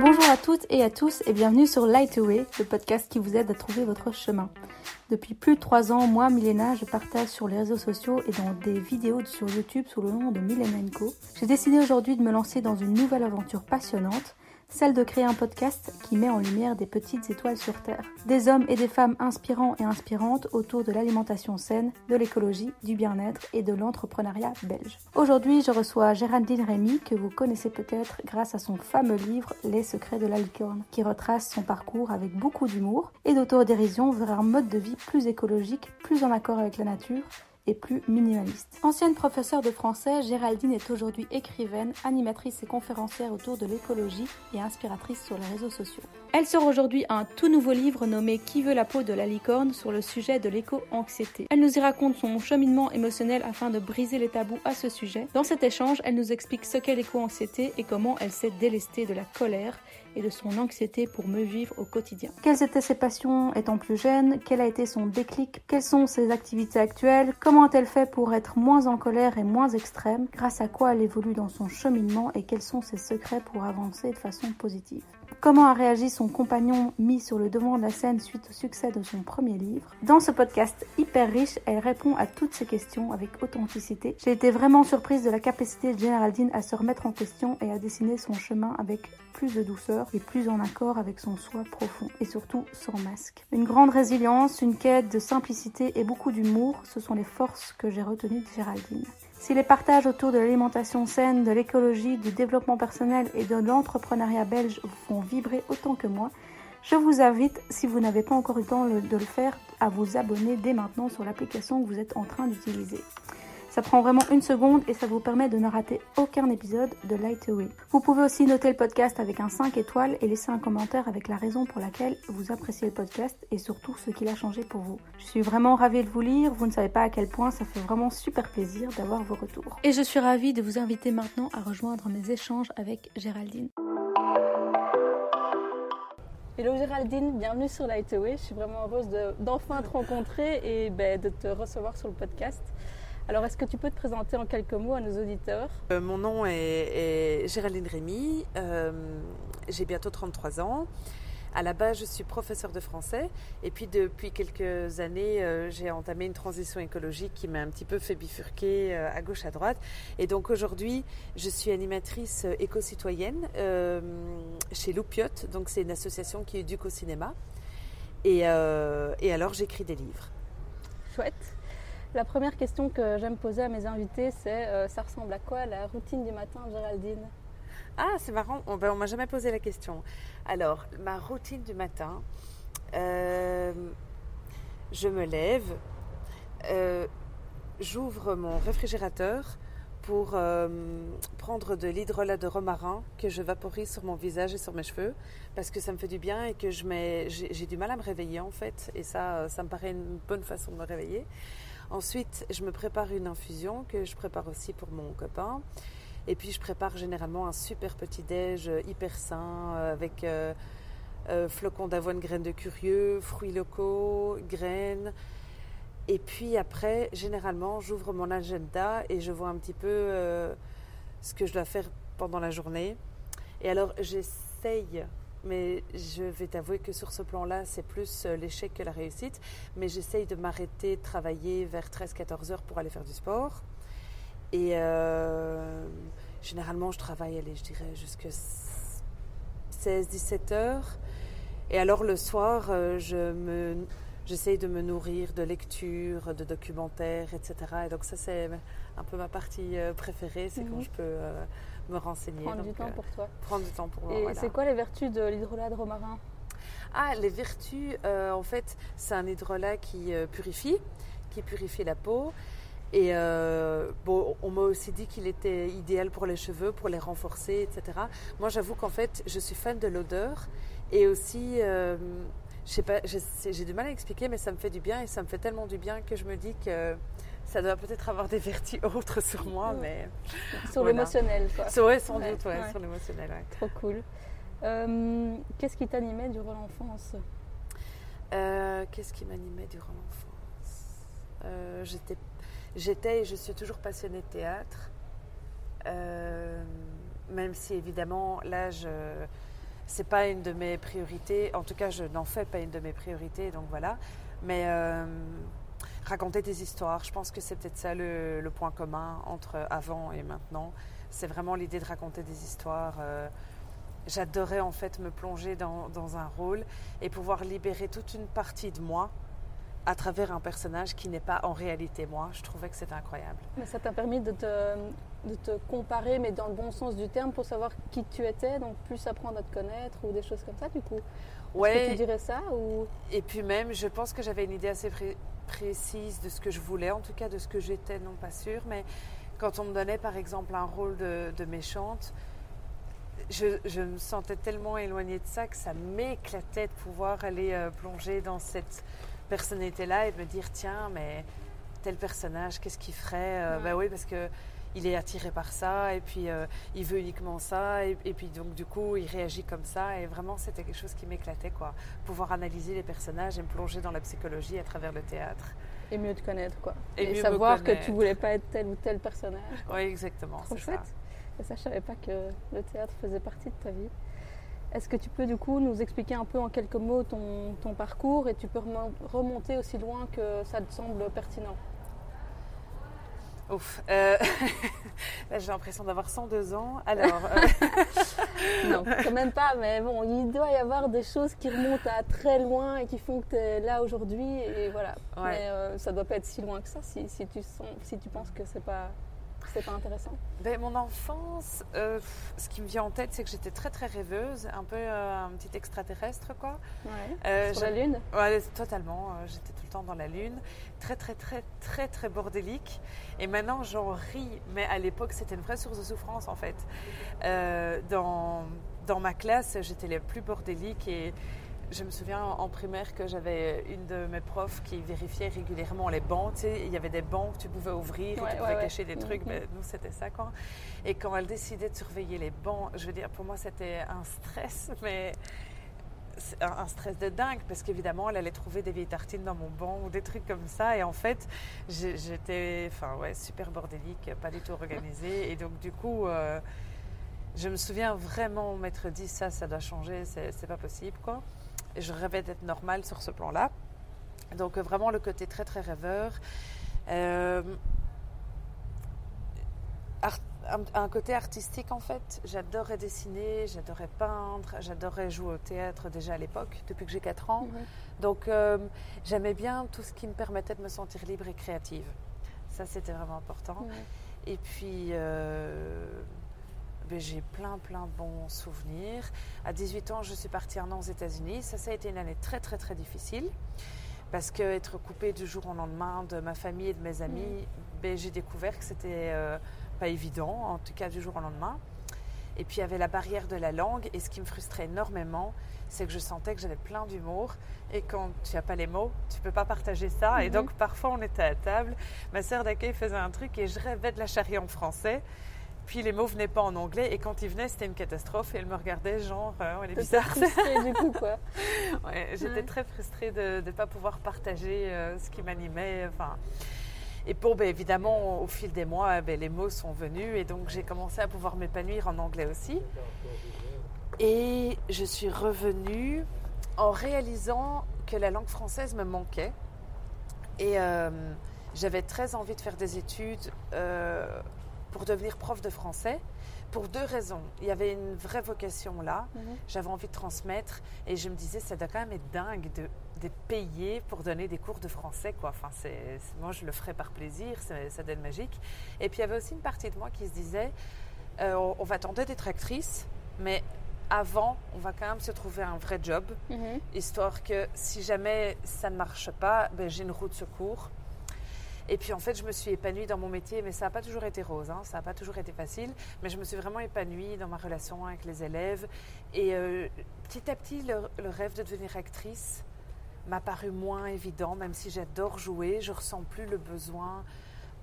Bonjour à toutes et à tous et bienvenue sur Light Away, le podcast qui vous aide à trouver votre chemin. Depuis plus de trois ans, moi, Milena, je partage sur les réseaux sociaux et dans des vidéos sur YouTube sous le nom de Milena. J'ai décidé aujourd'hui de me lancer dans une nouvelle aventure passionnante celle de créer un podcast qui met en lumière des petites étoiles sur Terre. Des hommes et des femmes inspirants et inspirantes autour de l'alimentation saine, de l'écologie, du bien-être et de l'entrepreneuriat belge. Aujourd'hui, je reçois Géraldine Rémy, que vous connaissez peut-être grâce à son fameux livre Les secrets de la licorne, qui retrace son parcours avec beaucoup d'humour et d'autodérision vers un mode de vie plus écologique, plus en accord avec la nature et plus minimaliste. Ancienne professeure de français, Géraldine est aujourd'hui écrivaine, animatrice et conférencière autour de l'écologie et inspiratrice sur les réseaux sociaux. Elle sort aujourd'hui un tout nouveau livre nommé Qui veut la peau de la licorne? sur le sujet de l'éco-anxiété. Elle nous y raconte son cheminement émotionnel afin de briser les tabous à ce sujet. Dans cet échange, elle nous explique ce qu'est l'éco-anxiété et comment elle s'est délestée de la colère et de son anxiété pour mieux vivre au quotidien. Quelles étaient ses passions étant plus jeune? Quel a été son déclic? Quelles sont ses activités actuelles? Comment a-t-elle fait pour être moins en colère et moins extrême? Grâce à quoi elle évolue dans son cheminement et quels sont ses secrets pour avancer de façon positive? Comment a réagi son compagnon mis sur le devant de la scène suite au succès de son premier livre? Dans ce podcast hyper riche, elle répond à toutes ces questions avec authenticité. J'ai été vraiment surprise de la capacité de Géraldine à se remettre en question et à dessiner son chemin avec plus de douceur et plus en accord avec son soi profond et surtout sans masque. Une grande résilience, une quête de simplicité et beaucoup d'humour, ce sont les forces que j'ai retenues de Géraldine. Si les partages autour de l'alimentation saine, de l'écologie, du développement personnel et de l'entrepreneuriat belge vous font vibrer autant que moi, je vous invite, si vous n'avez pas encore eu le temps de le faire, à vous abonner dès maintenant sur l'application que vous êtes en train d'utiliser. Ça prend vraiment une seconde et ça vous permet de ne rater aucun épisode de Light Away. Vous pouvez aussi noter le podcast avec un 5 étoiles et laisser un commentaire avec la raison pour laquelle vous appréciez le podcast et surtout ce qu'il a changé pour vous. Je suis vraiment ravie de vous lire, vous ne savez pas à quel point ça fait vraiment super plaisir d'avoir vos retours. Et je suis ravie de vous inviter maintenant à rejoindre mes échanges avec Géraldine. Hello Géraldine, bienvenue sur Light Away. Je suis vraiment heureuse d'enfin te rencontrer et ben, de te recevoir sur le podcast. Alors, est-ce que tu peux te présenter en quelques mots à nos auditeurs? Euh, Mon nom est, Géraldine Rémy. Euh, j'ai bientôt 33 ans. À la base, je suis professeure de français. Et puis, depuis quelques années, euh, j'ai entamé une transition écologique qui m'a un petit peu fait bifurquer à gauche, à droite. Et donc, aujourd'hui, je suis animatrice éco-citoyenne chez Loupiote. Donc, c'est une association qui éduque au cinéma. Et, et alors, j'écris des livres. Chouette. La première question que j'aime poser à mes invités, c'est euh, ça ressemble à quoi la routine du matin, Géraldine? Ah, c'est marrant, on, ben, m'a jamais posé la question. Alors, ma routine du matin, euh, je me lève, euh, j'ouvre mon réfrigérateur pour prendre de l'hydrolat de romarin que je vaporise sur mon visage et sur mes cheveux parce que ça me fait du bien et que j'ai du mal à me réveiller en fait et ça ça me paraît une bonne façon de me réveiller. Ensuite, je me prépare une infusion que je prépare aussi pour mon copain. Et puis, je prépare généralement un super petit déj euh, hyper sain euh, avec euh, flocons d'avoine, graines de curieux, fruits locaux, graines. Et puis après, généralement, j'ouvre mon agenda et je vois un petit peu ce que je dois faire pendant la journée. Et alors, j'essaye mais je vais t'avouer que sur ce plan-là, c'est plus euh, l'échec que la réussite. Mais j'essaye de m'arrêter de travailler vers 13-14 heures pour aller faire du sport. Et euh, généralement, je travaille, allez, je dirais, jusqu'à 16-17 heures. Et alors le soir, euh, je me, j'essaye de me nourrir de lectures, de documentaires, etc. Et donc ça, c'est un peu ma partie préférée, c'est quand mhm. je peux me renseigner. Prendre du temps euh, pour toi. Prendre du temps pour moi. Et c'est quoi les vertus de l'hydrolat de romarin? Ah, les vertus, euh, en fait, c'est un hydrolat qui euh, purifie, qui purifie la peau. Et bon, on m'a aussi dit qu'il était idéal pour les cheveux, pour les renforcer, etc. Moi, j'avoue qu'en fait, je suis fan de l'odeur et aussi, je sais pas, j'ai du mal à expliquer, mais ça me fait du bien et ça me fait tellement du bien que je me dis que ça doit peut-être avoir des vertus autres sur moi, mais. Sur l'émotionnel, quoi. Oui, sans doute, ouais, sur l'émotionnel, ouais. Trop cool. Euh, qu'est-ce qui t'animait durant l'enfance? Euh, Qu'est-ce qui m'animait durant l'enfance? Euh, J'étais et je suis toujours passionnée de théâtre. Même si évidemment, là, je c'est pas une de mes priorités. En tout cas, je n'en fais pas une de mes priorités, donc voilà. Mais raconter des histoires, je pense que c'est peut-être ça le, le, point commun entre avant et maintenant. C'est vraiment l'idée de raconter des histoires. Euh, J'adorais en fait me plonger dans, dans, un rôle et pouvoir libérer toute une partie de moi à travers un personnage qui n'est pas en réalité moi. Je trouvais que c'était incroyable. Mais ça t'a permis de te, de te comparer, mais dans le bon sens du terme, pour savoir qui tu étais, donc plus apprendre à te connaître ou des choses comme ça, du coup. Ouais. Que tu dirais ça ou... Et puis même, je pense que j'avais une idée assez précise de ce que je voulais, en tout cas de ce que j'étais, non pas sûre, mais quand on me donnait par exemple un rôle de, de méchante, je, je, me sentais tellement éloignée de ça que ça m'éclatait de pouvoir aller euh, plonger dans cette personnalité-là et de me dire tiens, mais tel personnage, qu'est-ce qu'il ferait euh, Ben oui, parce que il est attiré par ça et puis euh, il veut uniquement ça et, puis donc du coup il réagit comme ça et vraiment c'était quelque chose qui m'éclatait quoi. Pouvoir analyser les personnages et me plonger dans la psychologie à travers le théâtre. Et mieux te connaître quoi. Et, savoir que tu voulais pas être tel ou tel personnage oui exactement trop chouette ça. et ça je savais pas que le théâtre faisait partie de ta vie. Est-ce que tu peux du coup nous expliquer un peu en quelques mots ton, ton parcours et tu peux remonter aussi loin que ça te semble pertinent? Ouf. Euh, j'ai l'impression d'avoir 102 ans. Alors. Euh, non, quand même pas, mais bon, il doit y avoir des choses qui remontent à très loin et qui font que tu es là aujourd'hui. Et voilà. Mais euh, ça doit pas être si loin que ça si, si, tu, sens, si tu penses que c'est pas c'est pas intéressant ben, Mon enfance, euh, ce qui me vient en tête, c'est que j'étais très très rêveuse, un peu euh, un petit extraterrestre quoi. Ouais. Euh, Sur la Lune? Ouais, totalement. j'étais tout le temps dans la Lune. Très très très très très bordélique. Et maintenant j'en ris, mais à l'époque c'était une vraie source de souffrance en fait. dans, dans ma classe, j'étais la plus bordélique et je me souviens en primaire que j'avais une de mes profs qui vérifiait régulièrement les bancs. Tu sais, il y avait des bancs que tu pouvais ouvrir et tu pouvais cacher des trucs. Mais nous, c'était ça, quoi. Et quand elle décidait de surveiller les bancs, je veux dire, pour moi, c'était un stress, mais un stress de dingue parce qu'évidemment elle allait trouver des vieilles tartines dans mon banc ou des trucs comme ça et en fait j'étais enfin ouais super bordélique pas du tout organisée et donc du coup euh, je me souviens vraiment m'être dit ça ça doit changer c'est pas possible quoi je rêvais d'être normale sur ce plan-là. Donc euh, vraiment le côté très très rêveur. Euh, un, côté artistique en fait. J'adorais dessiner, j'adorais peindre, j'adorais jouer au théâtre déjà à l'époque, depuis que j'ai 4 ans. Mhm. Donc euh, j'aimais bien tout ce qui me permettait de me sentir libre et créative. Ça c'était vraiment important. Et puis j'ai plein, plein de bons souvenirs. À 18 ans, je suis partie un an aux États-Unis. Ça, ça a été une année très, très, très difficile. Parce qu'être coupée du jour au lendemain de ma famille et de mes amis, mm. ben, j'ai découvert que c'était euh, pas évident, en tout cas du jour au lendemain. Et puis il y avait la barrière de la langue. Et ce qui me frustrait énormément, c'est que je sentais que j'avais plein d'humour. Et quand tu n'as pas les mots, tu peux pas partager ça. Et mm-hmm. donc parfois on était à table. Ma sœur d'accueil faisait un truc et je rêvais de la charrie en français. Puis les mots venaient pas en anglais et quand ils venaient, c'était une catastrophe et elle me regardait genre, euh, elle est bizarre. du coup, quoi. ouais, j'étais très frustrée de ne pas pouvoir partager euh, ce qui m'animait. Enfin. Et pour, ben, évidemment, au fil des mois, ben, les mots sont venus et donc j'ai commencé à pouvoir m'épanouir en anglais aussi. Et je suis revenue en réalisant que la langue française me manquait. Et euh, j'avais très envie de faire des études pour devenir prof de français pour deux raisons. Il y avait une vraie vocation là, mhm. j'avais envie de transmettre et je me disais, ça doit quand même être dingue de, de payer pour donner des cours de français. Quoi. Enfin, c'est, moi, je le ferais par plaisir, ça donne magique. Et puis, il y avait aussi une partie de moi qui se disait, euh, on, va tenter d'être actrice, mais avant, on va quand même se trouver un vrai job, mhm. histoire que si jamais ça ne marche pas, ben, j'ai une roue de secours et puis en fait, je me suis épanouie dans mon métier, mais ça n'a pas toujours été rose, hein, ça n'a pas toujours été facile, mais je me suis vraiment épanouie dans ma relation avec les élèves. Et euh, petit à petit, le, rêve de devenir actrice m'a paru moins évident, même si j'adore jouer, je ressens plus le besoin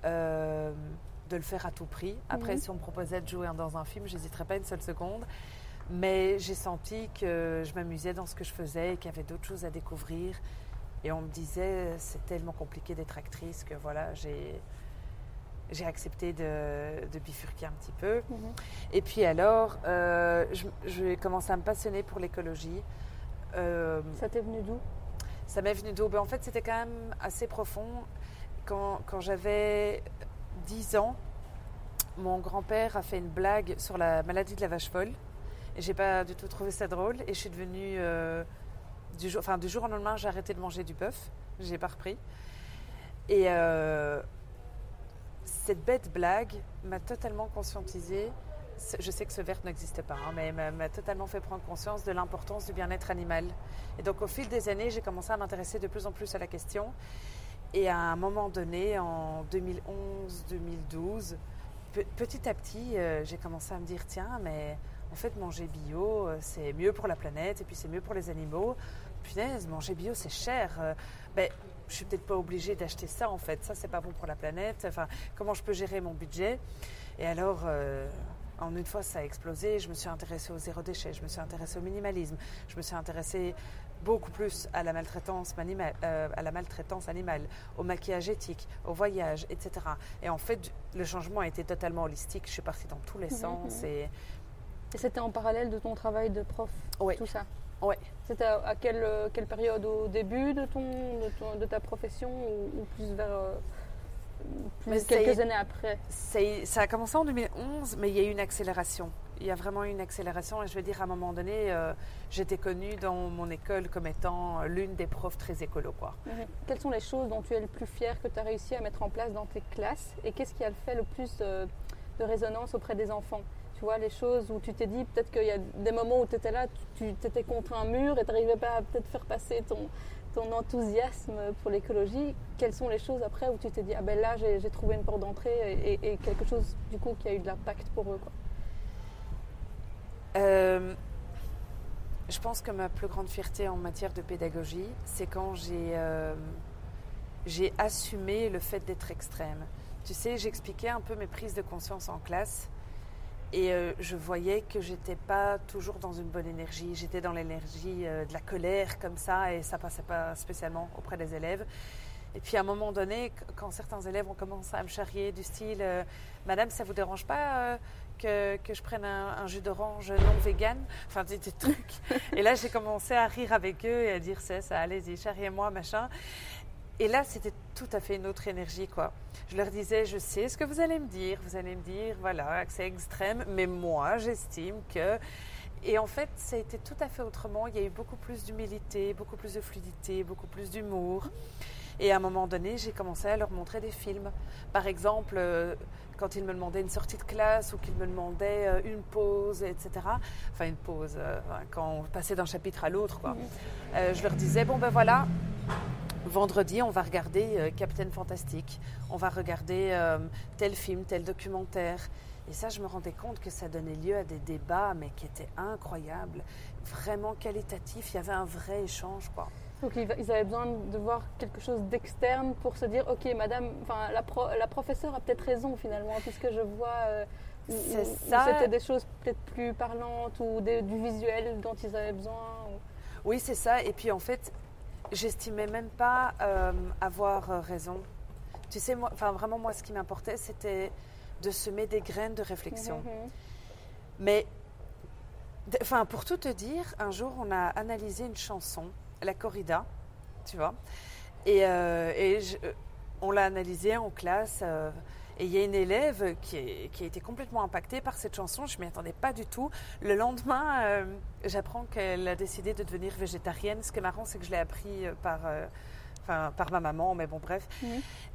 euh, de le faire à tout prix. Après, mhm. si on me proposait de jouer dans un film, j'hésiterais pas une seule seconde. Mais j'ai senti que je m'amusais dans ce que je faisais et qu'il y avait d'autres choses à découvrir et on me disait, c'est tellement compliqué d'être actrice que voilà, j'ai, j'ai accepté de, bifurquer un petit peu. Mhm. Et puis alors, euh, j'ai commencé à me passionner pour l'écologie. Euh, ça t'est venu d'où? Ça m'est venu d'où? Ben, En fait, c'était quand même assez profond. Quand, quand j'avais 10 ans, mon grand-père a fait une blague sur la maladie de la vache folle. Et j'ai pas du tout trouvé ça drôle. Et je suis devenue. Euh, du, jour, enfin, du jour au lendemain, j'ai arrêté de manger du bœuf. J'ai pas repris. Et cette bête blague m'a totalement conscientisée. Je sais que ce verbe n'existait pas, hein, mais m'a totalement fait prendre conscience de l'importance du bien-être animal. Et donc, au fil des années, j'ai commencé à m'intéresser de plus en plus à la question. Et à un moment donné, en 2011-2012, petit à petit, euh, j'ai commencé à me dire tiens, mais en fait, manger bio, euh, c'est mieux pour la planète et puis c'est mieux pour les animaux. Punaise, manger bio, c'est cher. Euh, ben, je suis peut-être pas obligée d'acheter ça en fait. Ça, c'est pas bon pour la planète. Enfin, comment je peux gérer mon budget? Et alors, euh, en une fois, ça a explosé. Je me suis intéressée au zéro déchet. Je me suis intéressée au minimalisme. Je me suis intéressée beaucoup plus à la maltraitance animale, euh, à la maltraitance animale, au maquillage éthique, au voyage, etc. Et en fait, le changement a été totalement holistique. Je suis partie dans tous les mhm, sens et et c'était en parallèle de ton travail de prof, oui. tout ça oui. C'était à, quelle, quelle, période Au début de, ton, de, ta profession ou, plus vers euh, quelques années après Ça a commencé en 2011, mais il y a eu une accélération. Il y a vraiment eu une accélération et je veux dire, à un moment donné, euh, j'étais connue dans mon école comme étant l'une des profs très écolo. Quoi. Mhm. Quelles sont les choses dont tu es le plus fière que tu as réussi à mettre en place dans tes classes et qu'est-ce qui a fait le plus de résonance auprès des enfants? Vois, les choses où tu t'es dit, peut-être qu'il y a des moments où tu étais là, tu étais contre un mur et tu n'arrivais pas à peut-être faire passer ton, ton enthousiasme pour l'écologie. Quelles sont les choses après où tu t'es dit, ah ben là, j'ai trouvé une porte d'entrée et, quelque chose, du coup, qui a eu de l'impact pour eux. Euh, je pense que ma plus grande fierté en matière de pédagogie, c'est quand j'ai euh, assumé le fait d'être extrême. Tu sais, j'expliquais un peu mes prises de conscience en classe et euh, je voyais que j'étais pas toujours dans une bonne énergie. J'étais dans l'énergie euh, de la colère comme ça et ça passait pas spécialement auprès des élèves. Et puis à un moment donné, quand certains élèves ont commencé à me charrier du style euh, Madame, ça vous dérange pas que, que, je prenne un, jus d'orange non vegan? Enfin, des, des trucs. et là, j'ai commencé à rire avec eux et à dire C'est ça, allez-y, charriez-moi, machin. Et là, c'était tout à fait une autre énergie, quoi. Je leur disais, je sais ce que vous allez me dire, vous allez me dire, voilà, que c'est extrême, mais moi, j'estime que... Et en fait, ça a été tout à fait autrement. Il y a eu beaucoup plus d'humilité, beaucoup plus de fluidité, beaucoup plus d'humour. Et à un moment donné, j'ai commencé à leur montrer des films. Par exemple, euh, quand ils me demandaient une sortie de classe ou qu'ils me demandaient euh, une pause, etc. Enfin, une pause, euh, quand on passait d'un chapitre à l'autre, quoi. je leur disais, bon ben voilà, vendredi, on va regarder euh, Captain Fantastic, on va regarder euh, tel film, tel documentaire. Et ça, je me rendais compte que ça donnait lieu à des débats, mais qui étaient incroyables, vraiment qualitatifs. Il y avait un vrai échange, quoi. Donc ils avaient besoin de voir quelque chose d'externe pour se dire, ok, madame, enfin la, la professeure a peut-être raison finalement, puisque je vois. Euh, c'était des choses peut-être plus parlantes ou du visuel dont ils avaient besoin. Oui, c'est ça. Et puis en fait, j'estimais même pas euh, avoir euh, raison. Tu sais, moi, enfin vraiment moi, ce qui m'importait, c'était de semer des graines de réflexion. Mhm, mhm. Mais, enfin, pour tout te dire, un jour, on a analysé une chanson, la corrida, tu vois, et, euh, on l'a analysée en classe. Et il y a une élève qui, a été complètement impactée par cette chanson. Je ne m'y attendais pas du tout. Le lendemain, euh, j'apprends qu'elle a décidé de devenir végétarienne. Ce qui est marrant, c'est que je l'ai appris euh, par, euh, enfin, par ma maman, mais bon, bref.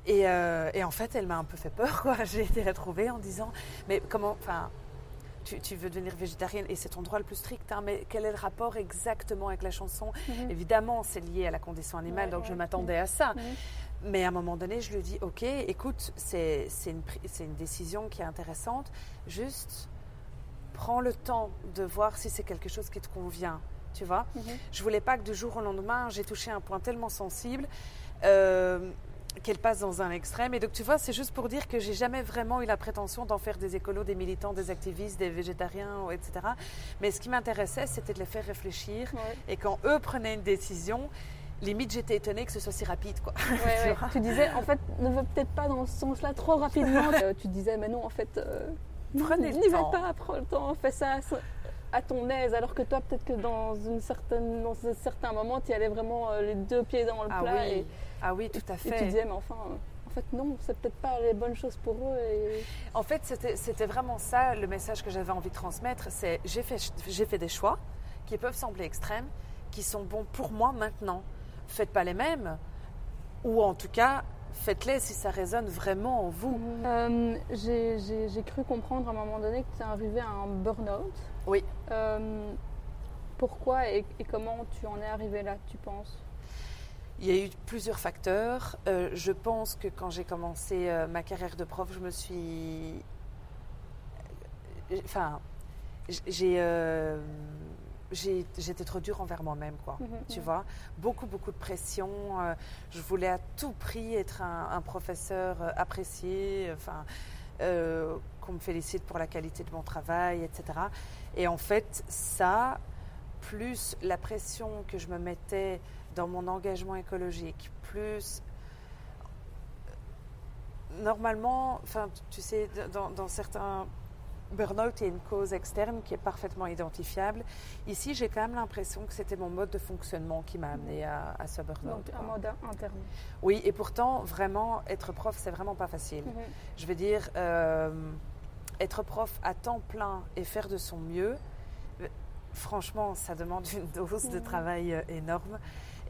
Et, et, en fait, elle m'a un peu fait peur. J'ai été la trouver en disant Mais comment. Enfin, tu, veux devenir végétarienne? Et c'est ton droit le plus strict, hein, mais quel est le rapport exactement avec la chanson? Mhm. Évidemment, c'est lié à la condition animale, donc je m'attendais à ça. Mais à un moment donné, je lui dis, OK, écoute, c'est une, une décision qui est intéressante. Juste, prends le temps de voir si c'est quelque chose qui te convient. Tu vois Je mhm. Je voulais pas que du jour au lendemain, j'ai touché un point tellement sensible euh, qu'elle passe dans un extrême. Et donc, tu vois, c'est juste pour dire que j'ai jamais vraiment eu la prétention d'en faire des écolos, des militants, des activistes, des végétariens, etc. Mais ce qui m'intéressait, c'était de les faire réfléchir. Et quand eux prenaient une décision, limite j'étais étonnée que ce soit si rapide quoi. Ouais, tu, disais en fait ne va peut-être pas dans ce sens-là trop rapidement. Euh, tu disais mais non en fait euh, prenez le N'y va pas, prends le temps, fais ça à ton aise. Alors que toi peut-être que dans une certaine dans un certain moment tu y allais vraiment euh, les deux pieds dans le ah plat oui. et ah oui tout à fait. Et tu disais mais enfin en fait non c'est peut-être pas les bonnes choses pour eux. Et... En fait c'était vraiment ça le message que j'avais envie de transmettre c'est j'ai fait j'ai fait des choix qui peuvent sembler extrêmes qui sont bons pour moi maintenant faites pas les mêmes. Ou en tout cas, faites-les si ça résonne vraiment en vous. Euh, j'ai cru comprendre à un moment donné que tu es arrivé à un burn-out. Oui. Euh, pourquoi et, comment tu en es arrivé là, tu penses? Il y a eu plusieurs facteurs. Euh, je pense que quand j'ai commencé ma carrière de prof, je me suis. Enfin, j'ai j'étais trop dure envers moi-même, quoi. Mhm, tu vois, beaucoup, beaucoup de pression. Euh, je voulais à tout prix être un, professeur euh, apprécié, enfin, euh, qu'on me félicite pour la qualité de mon travail, etc. Et en fait, ça, plus la pression que je me mettais dans mon engagement écologique, plus normalement, enfin, tu sais, dans, dans certains burn-out est une cause externe qui est parfaitement identifiable. Ici, j'ai quand même l'impression que c'était mon mode de fonctionnement qui m'a amené à, ce burn-out. Donc un mode interne. Oui, et pourtant, vraiment, être prof, c'est vraiment pas facile. Je veux dire, euh, être prof à temps plein et faire de son mieux, franchement, ça demande une dose de travail euh, énorme.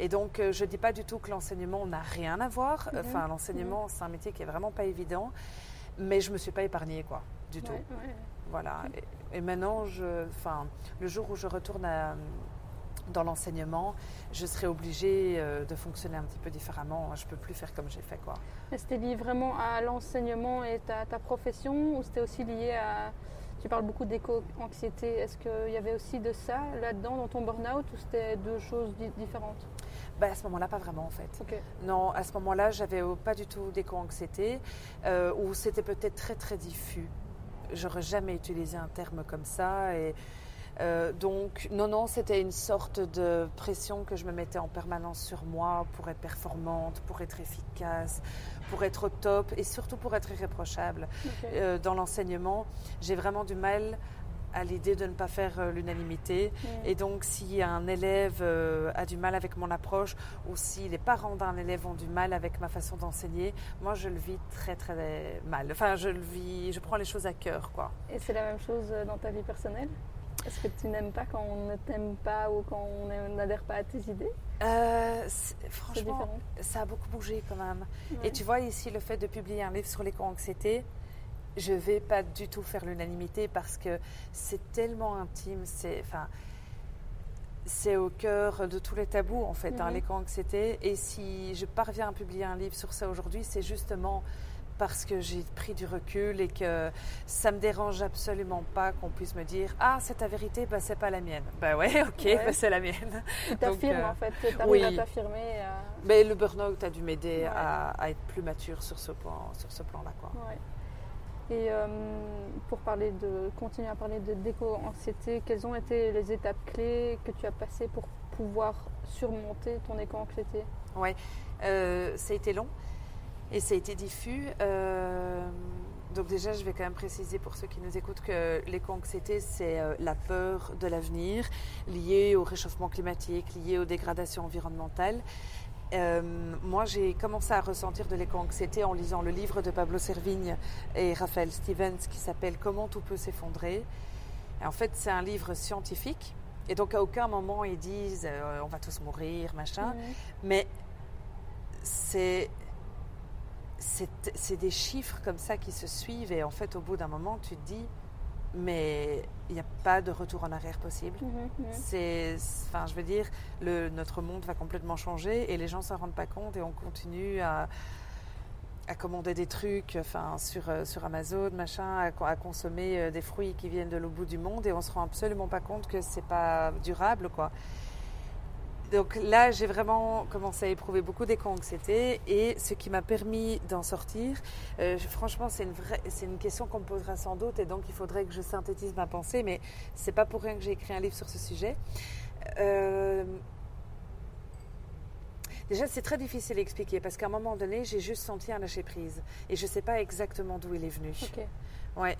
Et donc, euh, je ne dis pas du tout que l'enseignement n'a rien à voir. Enfin, l'enseignement, c'est un métier qui est vraiment pas évident. Mais je ne me suis pas épargnée, quoi du tout. Voilà. Et, maintenant, je, le jour où je retourne dans l'enseignement, je serai obligée euh, de fonctionner un petit peu différemment. Je ne peux plus faire comme j'ai fait. quoi. C'était lié vraiment à l'enseignement et ta, ta profession ou c'était aussi lié à... Tu parles beaucoup d'éco-anxiété. Est-ce qu'il y avait aussi de ça là-dedans dans ton burn-out ou c'était deux choses différentes? Bah, à ce moment-là, pas vraiment en fait. Non, à ce moment-là, j'avais pas du tout d'éco-anxiété, euh, ou c'était peut-être très très diffus j'aurais jamais utilisé un terme comme ça. Et, euh, donc, non, non, c'était une sorte de pression que je me mettais en permanence sur moi pour être performante, pour être efficace, pour être au top et surtout pour être irréprochable. Euh, dans l'enseignement, j'ai vraiment du mal à l'idée de ne pas faire euh, l'unanimité. Et donc, si un élève euh, a du mal avec mon approche ou si les parents d'un élève ont du mal avec ma façon d'enseigner, moi, je le vis très, très mal. Enfin, je le vis, je prends les choses à cœur, quoi. Et c'est la même chose euh, dans ta vie personnelle? Est-ce que tu n'aimes pas quand on ne t'aime pas ou quand on n'adhère pas à tes idées? Franchement, ça a beaucoup bougé quand même. Et tu vois, ici, le fait de publier un livre sur l'éco-anxiété, je ne vais pas du tout faire l'unanimité parce que c'est tellement intime, c'est enfin c'est au cœur de tous les tabous en fait, hein, mhm. les anxiété. Et si je parviens à publier un livre sur ça aujourd'hui, c'est justement parce que j'ai pris du recul et que ça me dérange absolument pas qu'on puisse me dire ah c'est ta vérité bah c'est pas la mienne bah ouais ok bah, c'est la mienne tu t'affirmes euh, en fait tu oui. à t'affirmer euh. mais le burn-out a dû m'aider à, à, être plus mature sur ce plan sur ce plan là quoi ouais. Et euh, pour parler de, continuer à parler de d'éco-anxiété, quelles ont été les étapes clés que tu as passées pour pouvoir surmonter ton éco-anxiété Oui, euh, ça a été long et ça a été diffus. Euh, donc déjà, je vais quand même préciser pour ceux qui nous écoutent que l'éco-anxiété, c'est la peur de l'avenir liée au réchauffement climatique, liée aux dégradations environnementales. Euh, moi, j'ai commencé à ressentir de l'éco-anxiété en lisant le livre de Pablo Servigne et Raphaël Stevens qui s'appelle Comment tout peut s'effondrer. en fait, c'est un livre scientifique. Et donc, à aucun moment, ils disent euh, on va tous mourir, machin. Mais c'est c'est des chiffres comme ça qui se suivent. Et en fait, au bout d'un moment, tu te dis mais il n'y a pas de retour en arrière possible. Mhm, mhm. C'est, enfin, je veux dire, le, notre monde va complètement changer et les gens s'en rendent pas compte et on continue à, à commander des trucs, enfin, sur, euh, sur Amazon, machin, à, à, consommer euh, des fruits qui viennent de l'autre bout du monde et on se rend absolument pas compte que c'est pas durable, quoi donc là, j'ai vraiment commencé à éprouver beaucoup d'éco-anxiété et ce qui m'a permis d'en sortir, euh, franchement, c'est une, vraie, c'est une question qu'on me posera sans doute et donc il faudrait que je synthétise ma pensée, mais c'est pas pour rien que j'ai écrit un livre sur ce sujet. Euh, Déjà, c'est très difficile à expliquer parce qu'à un moment donné, j'ai juste senti un lâcher prise et je ne sais pas exactement d'où il est venu. Ok. Ouais.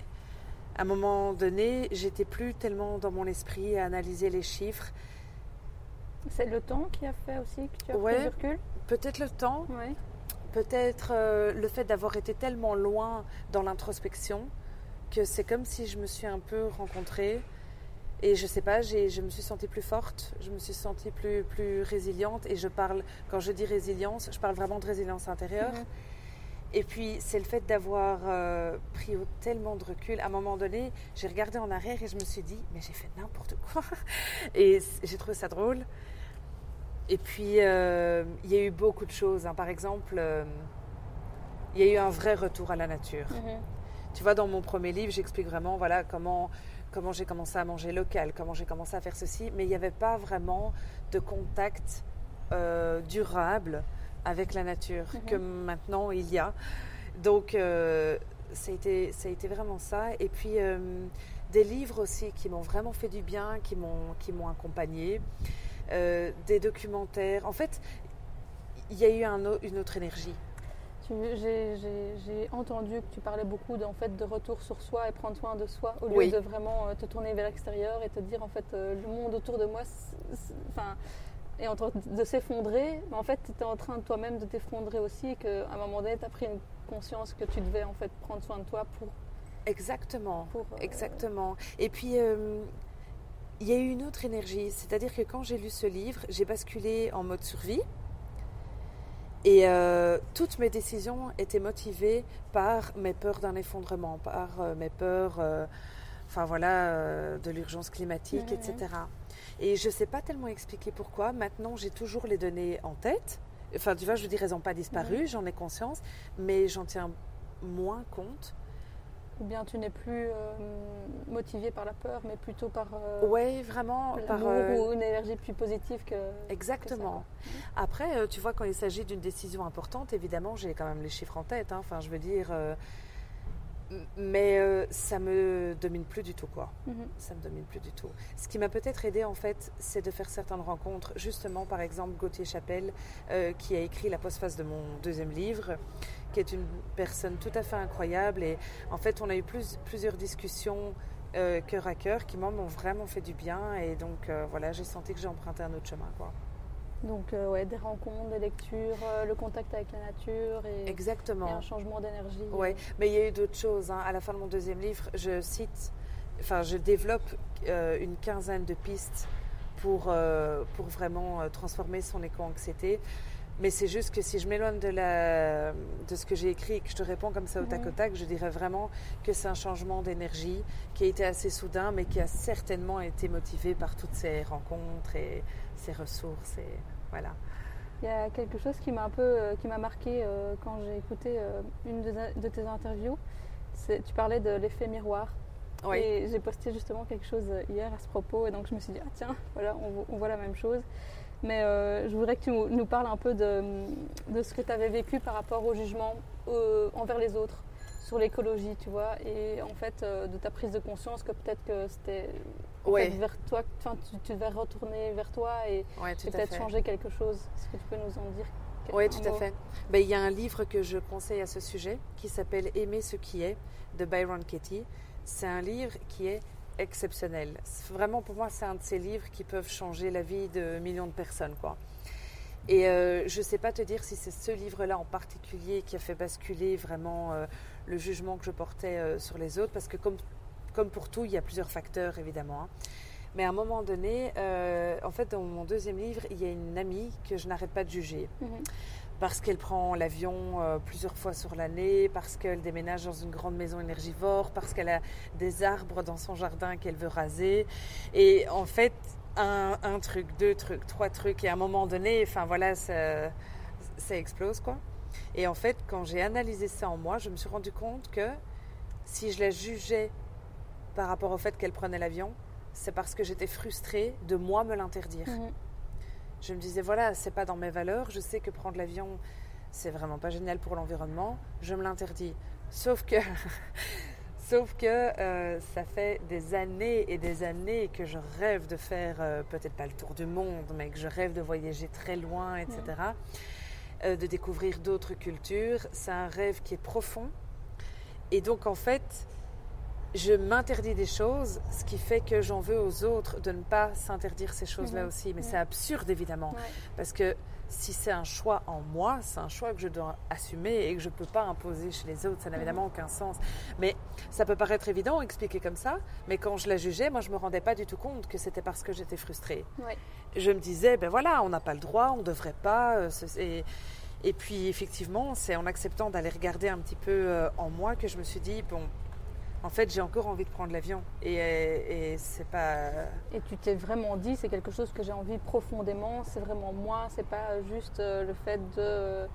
À un moment donné, j'étais plus tellement dans mon esprit à analyser les chiffres. C'est le temps qui a fait aussi que tu as Ouais. pris du recul Peut-être le temps, peut-être euh, le fait d'avoir été tellement loin dans l'introspection que c'est comme si je me suis un peu rencontrée et je sais pas, je me suis sentie plus forte, je me suis sentie plus, plus résiliente et je parle, quand je dis résilience, je parle vraiment de résilience intérieure. Mhm. Et puis c'est le fait d'avoir euh, pris tellement de recul. À un moment donné, j'ai regardé en arrière et je me suis dit, mais j'ai fait n'importe quoi. Et j'ai trouvé ça drôle. Et puis euh, il y a eu beaucoup de choses. hein. Par exemple, euh, il y a eu un vrai retour à la nature. Mhm. Tu vois, dans mon premier livre, j'explique vraiment voilà, comment, comment j'ai commencé à manger local, comment j'ai commencé à faire ceci, mais il n'y avait pas vraiment de contact euh, durable avec la nature Mhm. que maintenant il y a. Donc, euh, ça, a été, ça a été vraiment ça. Et puis, des livres aussi qui m'ont vraiment fait du bien, qui m'ont qui m'ont accompagné, Euh, des documentaires. En fait, il y a eu un une autre énergie. J'ai entendu que tu parlais beaucoup d'en fait, de retour sur soi et prendre soin de soi au lieu Oui. de vraiment euh, te tourner vers l'extérieur et te dire en fait euh, le monde autour de moi enfin, est en train de s'effondrer. Mais en fait, tu étais en train toi-même de t'effondrer aussi et qu'à un moment donné, tu as pris une conscience que tu devais en fait prendre soin de toi pour. Exactement. pour euh, Exactement. Et puis, euh, il y a eu une autre énergie. C'est-à-dire que quand j'ai lu ce livre, j'ai basculé en mode survie. Et euh, toutes mes décisions étaient motivées par mes peurs d'un effondrement, par euh, mes peurs, euh, enfin voilà, de l'urgence climatique, etc. Et je ne sais pas tellement expliquer pourquoi. Maintenant, j'ai toujours les données en tête. Enfin, tu vois, je veux dire, elles n'ont pas disparu, j'en ai conscience, mais j'en tiens moins compte. Ou bien tu n'es plus euh, motivé par la peur, mais plutôt par euh, Ouais, vraiment, par. l'amour euh, ou une énergie plus positive que. Exactement. Après, euh, tu vois, quand il s'agit d'une décision importante, évidemment, j'ai quand même les chiffres en tête. hein. Enfin, je veux dire. Mais euh, ça me domine plus du tout, quoi. Mhm. Ça me domine plus du tout. Ce qui m'a peut-être aidé, en fait, c'est de faire certaines rencontres. Justement, par exemple, Gauthier Chapelle, euh, qui a écrit la postface de mon deuxième livre, qui est une personne tout à fait incroyable. Et en fait, on a eu plus- plusieurs discussions euh, cœur à cœur qui, m'ont vraiment fait du bien. Et donc, voilà, j'ai senti que j'ai emprunté un autre chemin, quoi. Donc, euh, ouais, des rencontres, des lectures, euh, le contact avec la nature et, un changement d'énergie. Ouais, mais il y a eu d'autres choses. hein. À la fin de mon deuxième livre, je cite, enfin, je développe euh, une quinzaine de pistes pour, pour vraiment transformer son éco-anxiété. Mais c'est juste que si je m'éloigne de, la, de ce que j'ai écrit et que je te réponds comme ça au tac au Mhm. tac, je dirais vraiment que c'est un changement d'énergie qui a été assez soudain, mais qui a certainement été motivé par toutes ces rencontres et ces ressources. Et voilà. Il y a quelque chose qui m'a un peu euh, qui m'a marqué euh, quand j'ai écouté euh, une de, de tes interviews. Tu parlais de l'effet miroir. Oui. Et j'ai posté justement quelque chose hier à ce propos. Et donc je me suis dit, ah tiens, voilà, on, vo- on voit la même chose. Mais euh, je voudrais que tu nous- parles un peu de, de ce que tu avais vécu par rapport au jugement envers les autres, sur l'écologie, tu vois. Et en fait, de ta prise de conscience que peut-être que c'était Ouais. vers toi, enfin, tu, tu devais retourner vers toi et, Ouais, peut-être changer quelque chose. Est-ce que tu peux nous en dire Oui, tout à fait. Ben, il y a un livre que je conseille à ce sujet qui s'appelle Aimer ce qui est de Byron Katie. C'est un livre qui est exceptionnel. Vraiment, pour moi, c'est un de ces livres qui peuvent changer la vie de millions de personnes. Quoi. Et euh, je ne sais pas te dire si c'est ce livre-là en particulier qui a fait basculer vraiment euh, le jugement que je portais euh, sur les autres, parce que comme, comme pour tout, il y a plusieurs facteurs, évidemment. hein. Mais à un moment donné, euh, en fait, dans mon deuxième livre, il y a une amie que je n'arrête pas de juger Mhm. parce qu'elle prend l'avion euh, plusieurs fois sur l'année, parce qu'elle déménage dans une grande maison énergivore, parce qu'elle a des arbres dans son jardin qu'elle veut raser. Et en fait, un, un truc, deux trucs, trois trucs, et à un moment donné, enfin voilà, ça, ça explose quoi. Et en fait, quand j'ai analysé ça en moi, je me suis rendu compte que si je la jugeais par rapport au fait qu'elle prenait l'avion, c'est parce que j'étais frustrée de moi me l'interdire. Mhm. Je me disais, voilà, c'est pas dans mes valeurs. Je sais que prendre l'avion, c'est vraiment pas génial pour l'environnement. Je me l'interdis. Sauf que Sauf que euh, ça fait des années et des années que je rêve de faire, euh, peut-être pas le tour du monde, mais que je rêve de voyager très loin, etc. Euh, de découvrir d'autres cultures. C'est un rêve qui est profond. Et donc, en fait, je m'interdis des choses, ce qui fait que j'en veux aux autres de ne pas s'interdire ces choses-là Mhm. aussi. Mais c'est absurde, évidemment. Ouais. Parce que si c'est un choix en moi, c'est un choix que je dois assumer et que je ne peux pas imposer chez les autres. Ça n'a Mhm. évidemment aucun sens. Mais ça peut paraître évident, expliqué comme ça. Mais quand je la jugeais, moi, je ne me rendais pas du tout compte que c'était parce que j'étais frustrée. Ouais. Je me disais, ben voilà, on n'a pas le droit, on ne devrait pas. euh, Et, et puis, effectivement, c'est en acceptant d'aller regarder un petit peu euh, en moi que je me suis dit, bon, en fait, j'ai encore envie de prendre l'avion. Et, et c'est pas. Et tu t'es vraiment dit, c'est quelque chose que j'ai envie profondément, c'est vraiment moi, c'est pas juste euh, le fait de.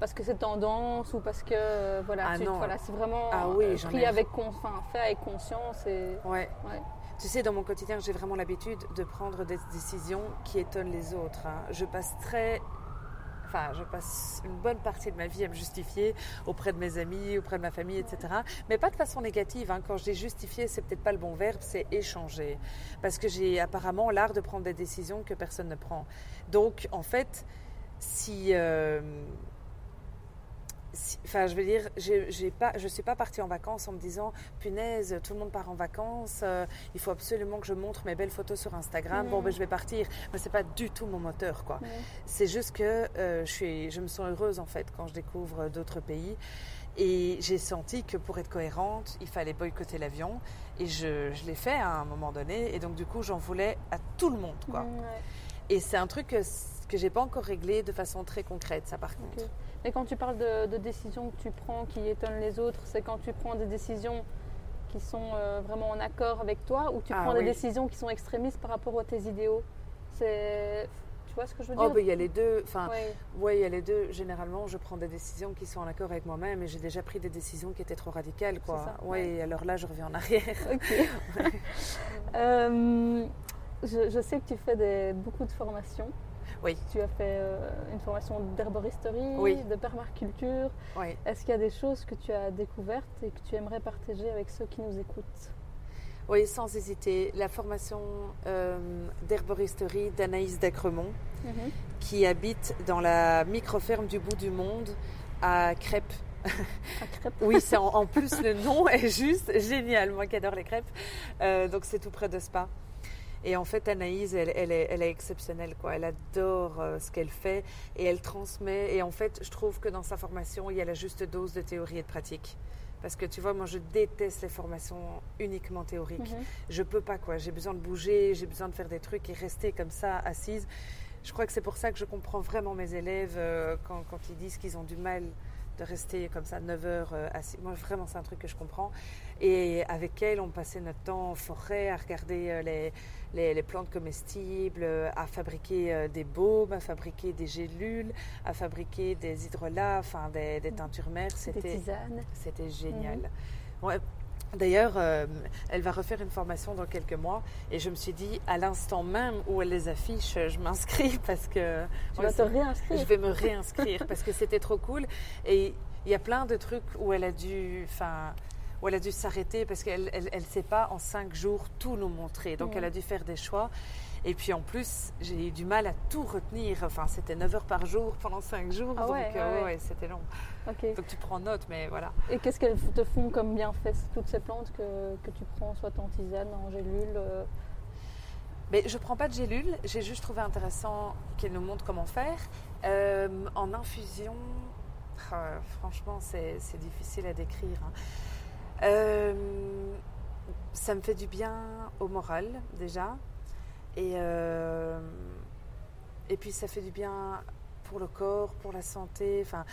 parce que c'est tendance ou parce que. euh, voilà, Ah tu- non. voilà c'est vraiment Ah oui, euh, pris ai- avec, con- enfin, fait avec conscience et. Ouais. Ouais. Tu sais, dans mon quotidien, j'ai vraiment l'habitude de prendre des décisions qui étonnent les autres. hein. Je passe très. Enfin, je passe une bonne partie de ma vie à me justifier auprès de mes amis, auprès de ma famille, etc. Mais pas de façon négative. hein. Quand je dis justifier, c'est peut-être pas le bon verbe, c'est échanger. Parce que j'ai apparemment l'art de prendre des décisions que personne ne prend. Donc, en fait, si. euh, si- Enfin, je veux dire, j'ai j'ai pas, je ne suis pas partie en vacances en me disant, punaise, tout le monde part en vacances, euh, il faut absolument que je montre mes belles photos sur Instagram, bon, ben, je vais partir. Mais c'est pas du tout mon moteur, quoi. C'est juste que euh, je, suis, je me sens heureuse, en fait, quand je découvre d'autres pays. Et j'ai senti que pour être cohérente, il fallait boycotter l'avion. Et je, je l'ai fait à un moment donné. Et donc, du coup, j'en voulais à tout le monde, quoi. Ouais. Et c'est un truc que, que j'ai pas encore réglé de façon très concrète, ça, par contre. Mais quand tu parles de, de décisions que tu prends qui étonnent les autres, c'est quand tu prends des décisions qui sont euh, vraiment en accord avec toi ou tu Ah prends oui. des décisions qui sont extrémistes par rapport à tes idéaux? C'est. Tu vois ce que je veux dire? Oh, ben, il y a les deux. Enfin, Ouais. Oui, il y a les deux. Généralement, je prends des décisions qui sont en accord avec moi-même et j'ai déjà pris des décisions qui étaient trop radicales. Quoi. ça, Oui, ouais. alors là, je reviens en arrière. Ok. Euh, je, je sais que tu fais des- beaucoup de formations. Oui. Tu as fait euh, une formation d'herboristerie, Oui. de permaculture. Oui. Est-ce qu'il y a des choses que tu as découvertes et que tu aimerais partager avec ceux qui nous écoutent? Oui, sans hésiter. La formation euh, d'herboristerie d'Anaïs Dacremont, qui habite dans la micro-ferme du bout du monde à Crêpes. À crêpes Oui, c'est en, en plus le nom est juste génial. Moi qui adore les crêpes. Euh, donc c'est tout près de Spa. Et en fait, Anaïs, elle, elle est, elle est exceptionnelle. Quoi. Elle adore euh, ce qu'elle fait et elle transmet. Et en fait, je trouve que dans sa formation, il y a la juste dose de théorie et de pratique. Parce que tu vois, moi, je déteste les formations uniquement théoriques. Mhm. Je peux pas, quoi. J'ai besoin de bouger, j'ai besoin de faire des trucs et rester comme ça, assise. Je crois que c'est pour ça que je comprends vraiment mes élèves euh, quand, quand ils disent qu'ils ont du mal de rester comme ça 9 heures euh, assis. Moi, vraiment, c'est un truc que je comprends. Et avec elle, on passait notre temps en forêt à regarder euh, les, les, les plantes comestibles, euh, à fabriquer des baumes, à fabriquer des gélules, à fabriquer des hydrolats, enfin des, des teintures mères. Des C'était tisanes. c'était génial. Ouais. D'ailleurs, euh, elle va refaire une formation dans quelques mois et je me suis dit, à l'instant même où elle les affiche, je m'inscris parce que Tu vas te réinscrire. je vais me réinscrire parce que c'était trop cool. Et il y a plein de trucs où elle a dû, enfin, où elle a dû s'arrêter parce qu'elle elle, elle sait pas en cinq jours tout nous montrer. Donc elle a dû faire des choix. Et puis en plus, j'ai eu du mal à tout retenir. Enfin, c'était 9 heures par jour pendant 5 jours. Ah donc ouais, euh, ouais, ouais, c'était long. Donc tu prends note, mais voilà. Et qu'est-ce qu'elles te font comme bienfait, toutes ces plantes que, que tu prends, soit en tisane, en gélule euh, Mais je prends pas de gélule, j'ai juste trouvé intéressant qu'elle nous montre comment faire. Euh, en infusion, ah, franchement, c'est c'est difficile à décrire. hein. Euh, ça me fait du bien au moral déjà. Et, euh, et puis ça fait du bien pour le corps, pour la santé. Enfin,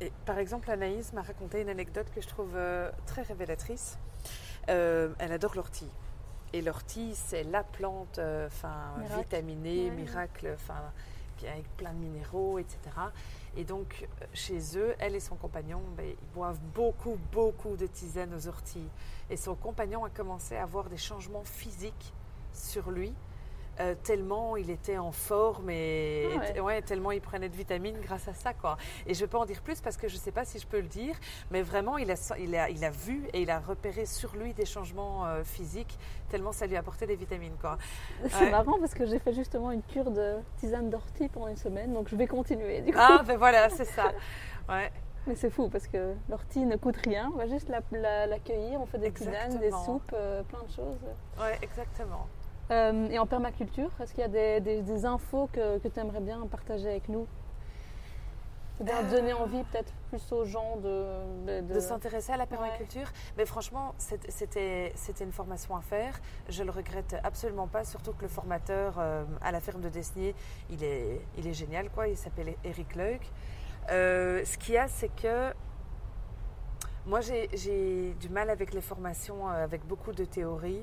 et par exemple, Anaïs m'a raconté une anecdote que je trouve euh, très révélatrice. Euh, elle adore l'ortie. Et l'ortie, c'est la plante enfin, vitaminée, Ouais. miracle, enfin, avec plein de minéraux, etc. Et donc, chez eux, elle et son compagnon, ben, ils boivent beaucoup, beaucoup de tisane aux orties. Et son compagnon a commencé à avoir des changements physiques sur lui euh, tellement il était en forme et, Ah ouais. et- ouais, tellement il prenait de vitamines grâce à ça. Quoi. Et je ne vais pas en dire plus parce que je ne sais pas si je peux le dire, mais vraiment il a, il a, il a vu et il a repéré sur lui des changements euh, physiques tellement ça lui apportait des vitamines. Quoi. C'est Ouais. marrant parce que j'ai fait justement une cure de tisane d'ortie pendant une semaine, donc je vais continuer du coup. Ah ben voilà, c'est ça. Ouais. Mais c'est fou parce que l'ortie ne coûte rien, on va juste la, la- la cueillir, on fait des tisanes, des soupes, euh, plein de choses. ouais, exactement. Euh, et en permaculture, est-ce qu'il y a des, des- des infos que, tu aimerais bien partager avec nous? Euh. donner envie peut-être plus aux gens de... de- de s'intéresser à la permaculture. Mais franchement, c'était une formation à faire. Je le regrette absolument pas, surtout que le formateur euh, à la ferme de Desnier, il est, il est génial, quoi. Il s'appelle Eric Leuk. Euh, ce qu'il y a, c'est que moi, j'ai- du mal avec les formations avec beaucoup de théorie.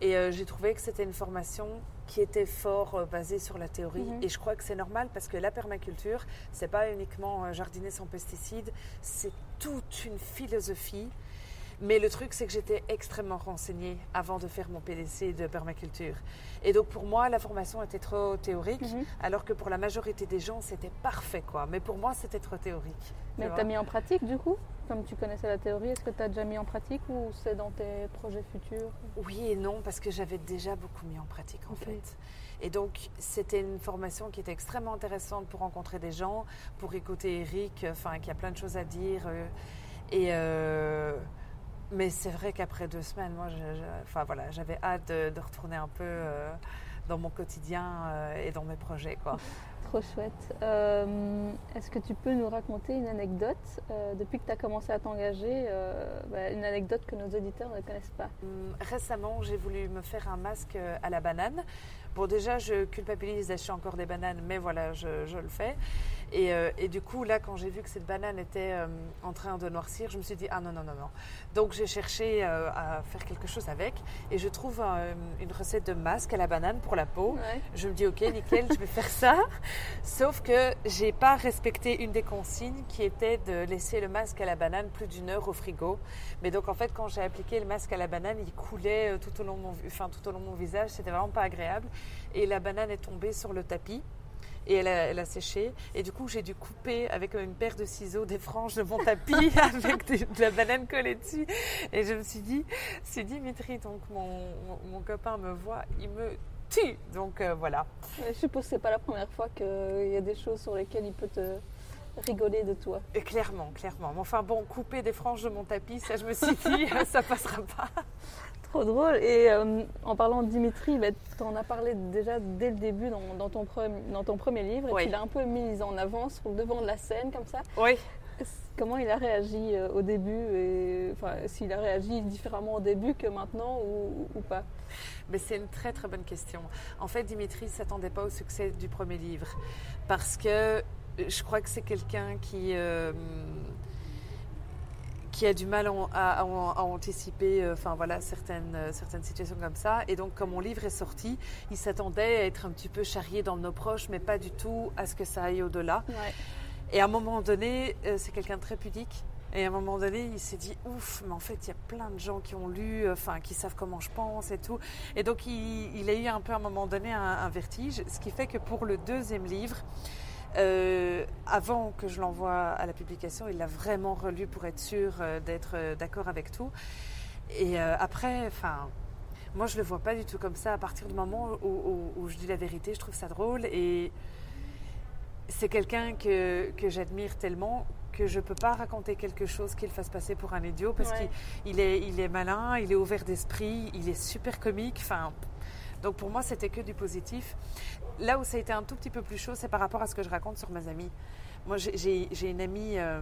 Et euh, j'ai trouvé que c'était une formation qui était fort euh, basée sur la théorie. Mhm. Et je crois que c'est normal parce que la permaculture, c'est pas uniquement euh, jardiner sans pesticides, c'est toute une philosophie. Mais le truc, c'est que j'étais extrêmement renseignée avant de faire mon PDC de permaculture. Et donc pour moi, la formation était trop théorique, Mhm. alors que pour la majorité des gens, c'était parfait, quoi. Mais pour moi, c'était trop théorique. Mais tu as mis en pratique du coup? Comme tu connaissais la théorie, est-ce que tu as déjà mis en pratique ou c'est dans tes projets futurs? Oui et non, parce que j'avais déjà beaucoup mis en pratique en fait. Et donc, c'était une formation qui était extrêmement intéressante pour rencontrer des gens, pour écouter Eric, enfin, qui a plein de choses à dire. euh, et euh, mais c'est vrai qu'après deux semaines, moi, je- je- enfin voilà, j'avais hâte de, de retourner un peu euh, dans mon quotidien euh, et dans mes projets, quoi. Trop chouette. Euh, Est-ce que tu peux nous raconter une anecdote depuis que tu as commencé à t'engager bah, Une anecdote que nos auditeurs ne connaissent pas? Hum, Récemment, j'ai voulu me faire un masque à la banane. Bon, déjà, je culpabilise d'acheter encore des bananes, mais voilà, je, je le fais. Et, euh, et du coup, là, quand j'ai vu que cette banane était euh, en train de noircir, je me suis dit, ah non, non, non, non. Donc, j'ai cherché euh, à faire quelque chose avec. Et je trouve une recette de masque à la banane pour la peau. Ouais. Je me dis, ok, nickel, je vais faire ça. Sauf que j'ai pas respecté une des consignes qui était de laisser le masque à la banane plus d'une heure au frigo. Mais donc, en fait, quand j'ai appliqué le masque à la banane, il coulait tout au long de mon, enfin, tout au long de mon visage. C'était vraiment pas agréable. Et la banane est tombée sur le tapis. Et elle a, elle a séché. Et du coup, j'ai dû couper avec une paire de ciseaux des franges de mon tapis avec des- de la banane collée dessus. Et je me suis dit, si Dimitri, donc mon, mon, mon copain, me voit, il me tue. Donc euh, voilà. Je suppose que c'est pas la première fois qu'il y a des choses sur lesquelles il peut te rigoler de toi. Et clairement, clairement. Mais enfin bon, couper des franges de mon tapis, ça je me suis dit, ça passera pas. Trop drôle. Et euh, en parlant de Dimitri, tu en as parlé déjà dès le début dans, dans ton, pre- dans ton premier livre. Et Oui. tu l'as un peu mis en avant sur le devant de la scène comme ça. Oui. Comment il a réagi euh, au début et enfin, s'il a réagi différemment au début que maintenant ou, ou pas? Mais c'est une très très bonne question. En fait, Dimitri ne s'attendait pas au succès du premier livre parce que je crois que c'est quelqu'un qui, euh, qui a du mal à, à- à anticiper euh, enfin, voilà, certaines, euh, certaines situations comme ça. Et donc, quand mon livre est sorti, il s'attendait à être un petit peu charrié dans nos proches, mais pas du tout à ce que ça aille au-delà. Ouais. Et à un moment donné, euh, c'est quelqu'un de très pudique. Et à un moment donné, il s'est dit ouf, mais en fait, il y a plein de gens qui ont lu, enfin, qui savent comment je pense et tout. Et donc, il, il a eu un peu à un moment donné un, un vertige, ce qui fait que pour le deuxième livre, euh, avant que je l'envoie à la publication, il l'a vraiment relu pour être sûr euh, d'être euh, d'accord avec tout. Et euh, après, enfin. Moi, je le vois pas du tout comme ça. À partir du moment où, où- où je dis la vérité, je trouve ça drôle. Et c'est quelqu'un que, que j'admire tellement que je ne peux pas raconter quelque chose qui le fasse passer pour un idiot parce Ouais. qu'il il est, il est malin, il est ouvert d'esprit, il est super comique. Enfin, donc pour moi, c'était que du positif. Là où ça a été un tout petit peu plus chaud, c'est par rapport à ce que je raconte sur mes amis. Moi, j'ai- une amie euh,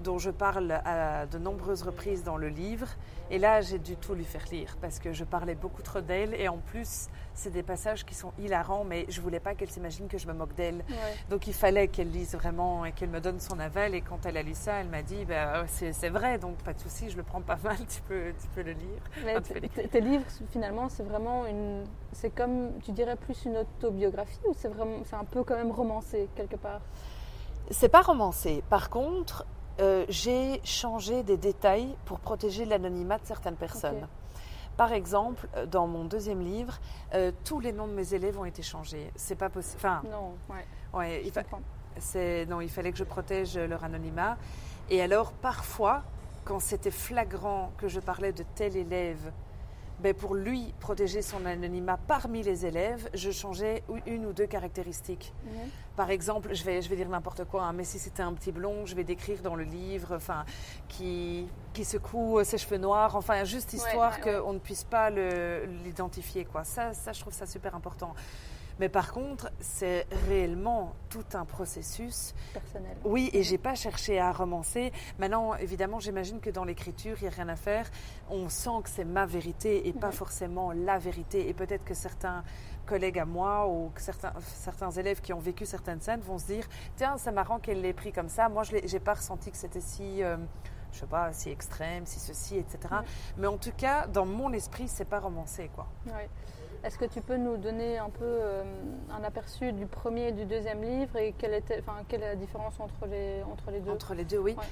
dont je parle à de nombreuses reprises dans le livre. Et là, j'ai dû tout lui faire lire parce que je parlais beaucoup trop d'elle. Et en plus, c'est des passages qui sont hilarants, mais je voulais pas qu'elle s'imagine que je me moque d'elle. Ouais. Donc il fallait qu'elle lise vraiment et qu'elle me donne son aval. Et quand elle a lu ça, elle m'a dit bah, c'est c'est vrai, donc pas de souci, je le prends pas mal, tu peux, tu peux le lire. Mais tes livres, finalement, c'est vraiment une. C'est comme, tu dirais, plus une autobiographie ou c'est vraiment. C'est un peu quand même romancé, quelque part? C'est pas romancé. Par contre, euh, j'ai changé des détails pour protéger l'anonymat de certaines personnes. Par exemple, euh, dans mon deuxième livre, euh, tous les noms de mes élèves ont été changés. C'est pas possible. Enfin, Non, ouais. ouais, il, je fa- comprends. c'est- non, il fallait que je protège leur anonymat. Et alors, parfois, quand c'était flagrant que je parlais de tel élève, ben pour lui protéger son anonymat parmi les élèves, je changeais une ou deux caractéristiques. Par exemple, je vais, je vais dire n'importe quoi, hein, mais si c'était un petit blond, je vais décrire dans le livre, enfin, qui, qui secoue euh, ses cheveux noirs, enfin, juste histoire ouais, ouais. qu'on ne puisse pas l'identifier. Ça, ça, je trouve ça super important. Mais par contre, c'est réellement tout un processus. Personnel. Oui, et j'ai pas cherché à romancer. Maintenant, évidemment, j'imagine que dans l'écriture, il n'y a rien à faire. On sent que c'est ma vérité et pas Mhm. forcément la vérité. Et peut-être que certains collègues à moi ou que certains, certains élèves qui ont vécu certaines scènes vont se dire Tiens, c'est marrant qu'elle l'ait pris comme ça. Moi, je n'ai pas ressenti que c'était si. euh, je sais pas, si extrême, si ceci, etc. Mhm. Mais en tout cas, dans mon esprit, c'est pas romancé, quoi. Ouais. Est-ce que tu peux nous donner un peu euh, un aperçu du premier et du deuxième livre et quelle, était, quelle est la différence entre les, entre les deux? Entre les deux, oui. Ouais.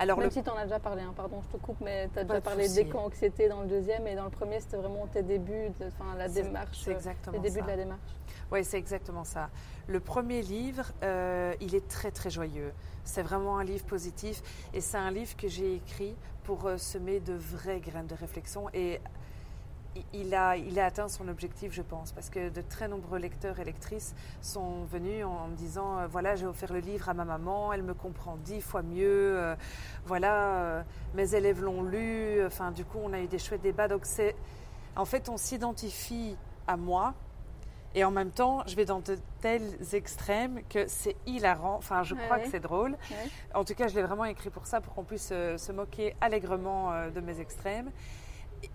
Alors, Même le si tu en as déjà parlé, hein, pardon, je te coupe, mais tu as Pas déjà parlé d'éco-anxiété dans le deuxième et dans le premier, c'était vraiment tes débuts, de- enfin, la démarche, c'est exactement les débuts ça. de la démarche. Oui, c'est exactement ça. Le premier livre, euh, il est très très joyeux. C'est vraiment un livre positif et c'est un livre que j'ai écrit pour euh, semer de vraies graines de réflexion et il a, il a atteint son objectif, je pense, parce que de très nombreux lecteurs et lectrices sont venus en me disant, euh, voilà, j'ai offert le livre à ma maman, elle me comprend dix fois mieux, euh, voilà, euh, mes élèves l'ont lu, enfin, du coup, on a eu des chouettes débats. Donc, c'est, en fait, on s'identifie à moi, et en même temps, je vais dans de tels extrêmes que c'est hilarant. Enfin, je crois ouais. que c'est drôle. Ouais. En tout cas, je l'ai vraiment écrit pour ça, pour qu'on puisse se moquer allègrement de mes extrêmes.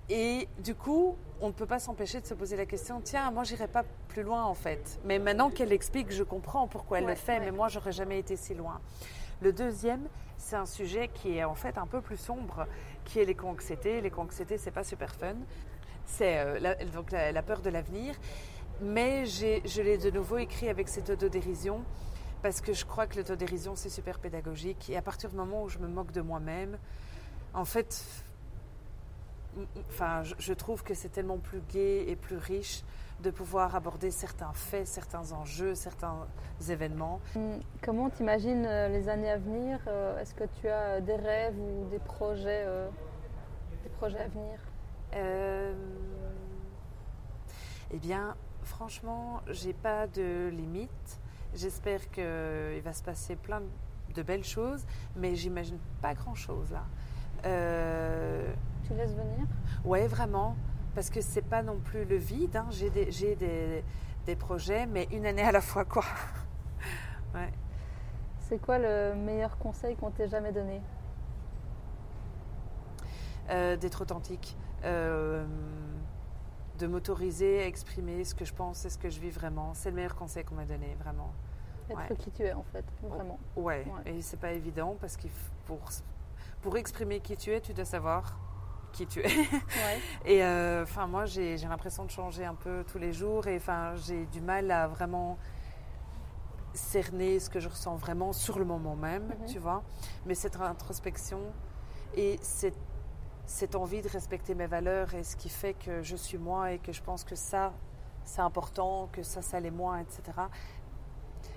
Et du coup, on ne peut pas s'empêcher de se poser la question tiens, moi, j'irai pas plus loin en fait. Mais maintenant qu'elle explique, je comprends pourquoi elle Ouais, le fait, ouais. mais moi, j'aurais jamais été si loin. Le deuxième, c'est un sujet qui est en fait un peu plus sombre, qui est l'éco-anxiété. L'éco-anxiété, c'est pas super fun. C'est euh, la, donc la, la peur de l'avenir. Mais je l'ai de nouveau écrit avec cette autodérision parce que je crois que l'autodérision, c'est super pédagogique. Et à partir du moment où je me moque de moi-même, en fait, enfin, je, je trouve que c'est tellement plus gai et plus riche de pouvoir aborder certains faits, certains enjeux, certains événements. Hum, Comment tu imagines les années à venir Euh, Est-ce que tu as des rêves ou des projets, euh, des projets à venir? Euh, eh bien, franchement, j'ai pas de limite. J'espère qu'il va se passer plein de belles choses, mais j'imagine pas grand-chose là. Euh, Tu laisses venir? Ouais, vraiment, parce que c'est pas non plus le vide. hein. J'ai des, j'ai des, des projets, mais une année à la fois, quoi. ouais. C'est quoi le meilleur conseil qu'on t'ait jamais donné? Euh, d'être authentique, euh, de m'autoriser à exprimer ce que je pense et ce que je vis vraiment. C'est le meilleur conseil qu'on m'a donné, vraiment. Être Ouais. qui tu es en fait, vraiment. Ouais, Ouais. et c'est pas évident parce que pour, pour exprimer qui tu es, tu dois savoir qui tu es. Ouais. Et euh, enfin, moi, j'ai j'ai l'impression de changer un peu tous les jours et enfin, j'ai du mal à vraiment cerner ce que je ressens vraiment sur le moment même, Mhm. tu vois. Mais cette introspection et cette, cette envie de respecter mes valeurs et ce qui fait que je suis moi et que je pense que ça, c'est important, que ça, ça l'est moins, etc.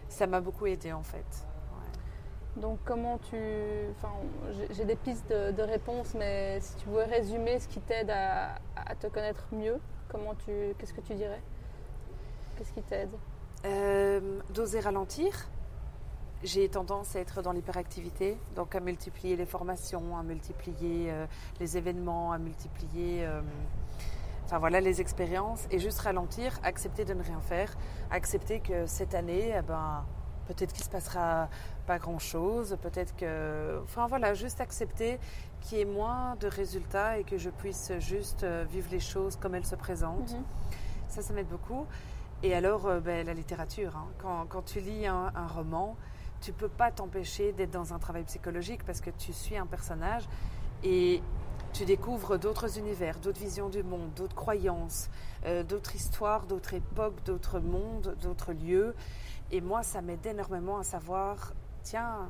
Ça m'a beaucoup aidé en fait. Donc comment tu... Enfin, j'ai- des pistes de, réponse, mais si tu pouvais résumer ce qui t'aide à, à te connaître mieux, comment tu... Qu'est-ce que tu dirais? Qu'est-ce qui t'aide? Euh, D'oser ralentir. J'ai tendance à être dans l'hyperactivité, donc à multiplier les formations, à multiplier euh, les événements, à multiplier euh, enfin voilà, les expériences et juste ralentir, accepter de ne rien faire, accepter que cette année, eh ben, peut-être qu'il ne se passera pas grand-chose, peut-être que... Enfin voilà, juste accepter qu'il y ait moins de résultats et que je puisse juste euh, vivre les choses comme elles se présentent. Mhm. Ça, ça m'aide beaucoup. Et alors, euh, ben, la littérature. hein. Quand, quand tu lis un, un roman, tu peux pas t'empêcher d'être dans un travail psychologique parce que tu suis un personnage et tu découvres d'autres univers, d'autres visions du monde, d'autres croyances, euh, d'autres histoires, d'autres époques, d'autres mondes, d'autres lieux. Et moi, ça m'aide énormément à savoir, tiens,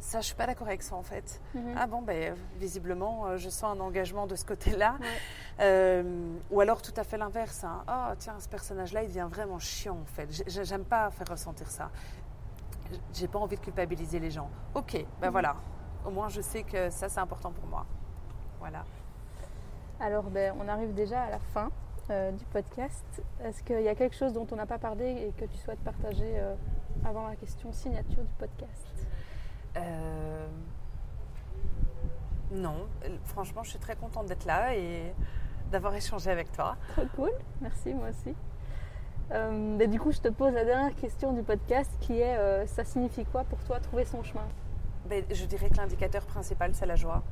ça, je suis pas d'accord avec ça en fait. Mhm. Ah bon, ben, visiblement, euh, je sens un engagement de ce côté-là. Ouais. Euh, ou alors tout à fait l'inverse. hein. Ah, tiens, ce personnage-là, il devient vraiment chiant en fait. J'ai- J'aime pas faire ressentir ça. J'ai pas envie de culpabiliser les gens. Ok, ben Mhm. voilà. Au moins, je sais que ça, c'est important pour moi. Voilà. Alors, ben, on arrive déjà à la fin euh, du podcast. Est-ce qu'il y a quelque chose dont on n'a pas parlé et que tu souhaites partager euh, avant la question signature du podcast? Euh, Non, franchement, je suis très contente d'être là et d'avoir échangé avec toi. Trop cool, merci moi aussi. Ben, du coup, je te pose la dernière question du podcast qui est ça signifie quoi pour toi trouver son chemin? Ben, je dirais que l'indicateur principal, c'est la joie.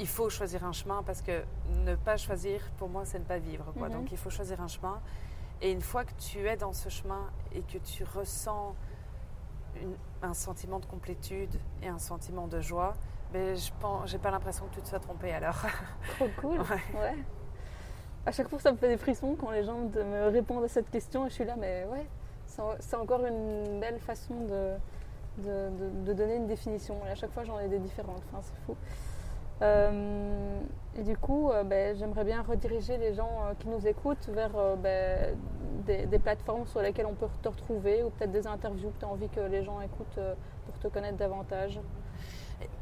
Il faut choisir un chemin parce que ne pas choisir, pour moi, c'est ne pas vivre. Quoi. Mhm. Donc il faut choisir un chemin. Et une fois que tu es dans ce chemin et que tu ressens une- un sentiment de complétude et un sentiment de joie, ben, je pense, j'ai pas l'impression que tu te sois trompé alors. Trop cool. Ouais. Ouais. À chaque fois, ça me fait des frissons quand les gens me répondent à cette question et je suis là, mais ouais, c'est en- c'est encore une belle façon de, de, de- de donner une définition. Et à chaque fois, j'en ai des différentes. Enfin, c'est fou. Euh, et du coup, euh, ben, j'aimerais bien rediriger les gens euh, qui nous écoutent vers ben, des, des plateformes sur lesquelles on peut te retrouver ou peut-être des interviews que tu as envie que les gens écoutent pour te connaître davantage.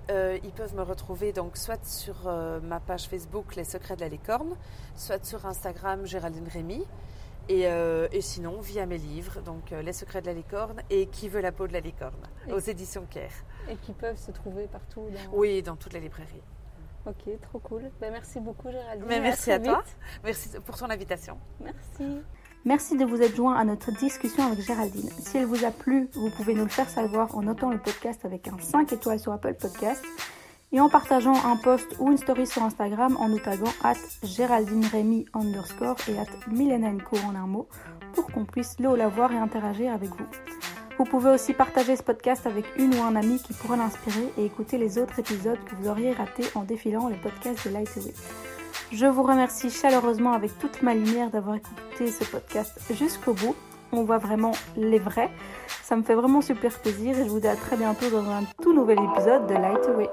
Ils peuvent me retrouver donc soit sur ma page Facebook Les Secrets de la Licorne, soit sur Instagram Géraldine Rémy, et, euh, et sinon via mes livres, donc euh, Les Secrets de la Licorne et Qui veut la peau de la licorne, Et- aux éditions Caire. Et qui peuvent se trouver partout. Dans... Oui, dans toutes les librairies. Ok, trop cool. Ben, merci beaucoup Géraldine. Mais merci à toi. Merci pour ton invitation. Merci. Merci de vous être joint à notre discussion avec Géraldine. Si elle vous a plu, vous pouvez nous le faire savoir en notant le podcast avec un 5 étoiles sur Apple Podcast et en partageant un post ou une story sur Instagram en nous taguant at Géraldine Rémy underscore et at Milena Nico en un mot pour qu'on puisse le la voir et interagir avec vous. Vous pouvez aussi partager ce podcast avec une ou un ami qui pourrait l'inspirer et écouter les autres épisodes que vous auriez ratés en défilant les podcasts de Lightway. Je vous remercie chaleureusement avec toute ma lumière d'avoir écouté ce podcast jusqu'au bout. On voit vraiment les vrais. Ça me fait vraiment super plaisir et je vous dis à très bientôt dans un tout nouvel épisode de Lightway.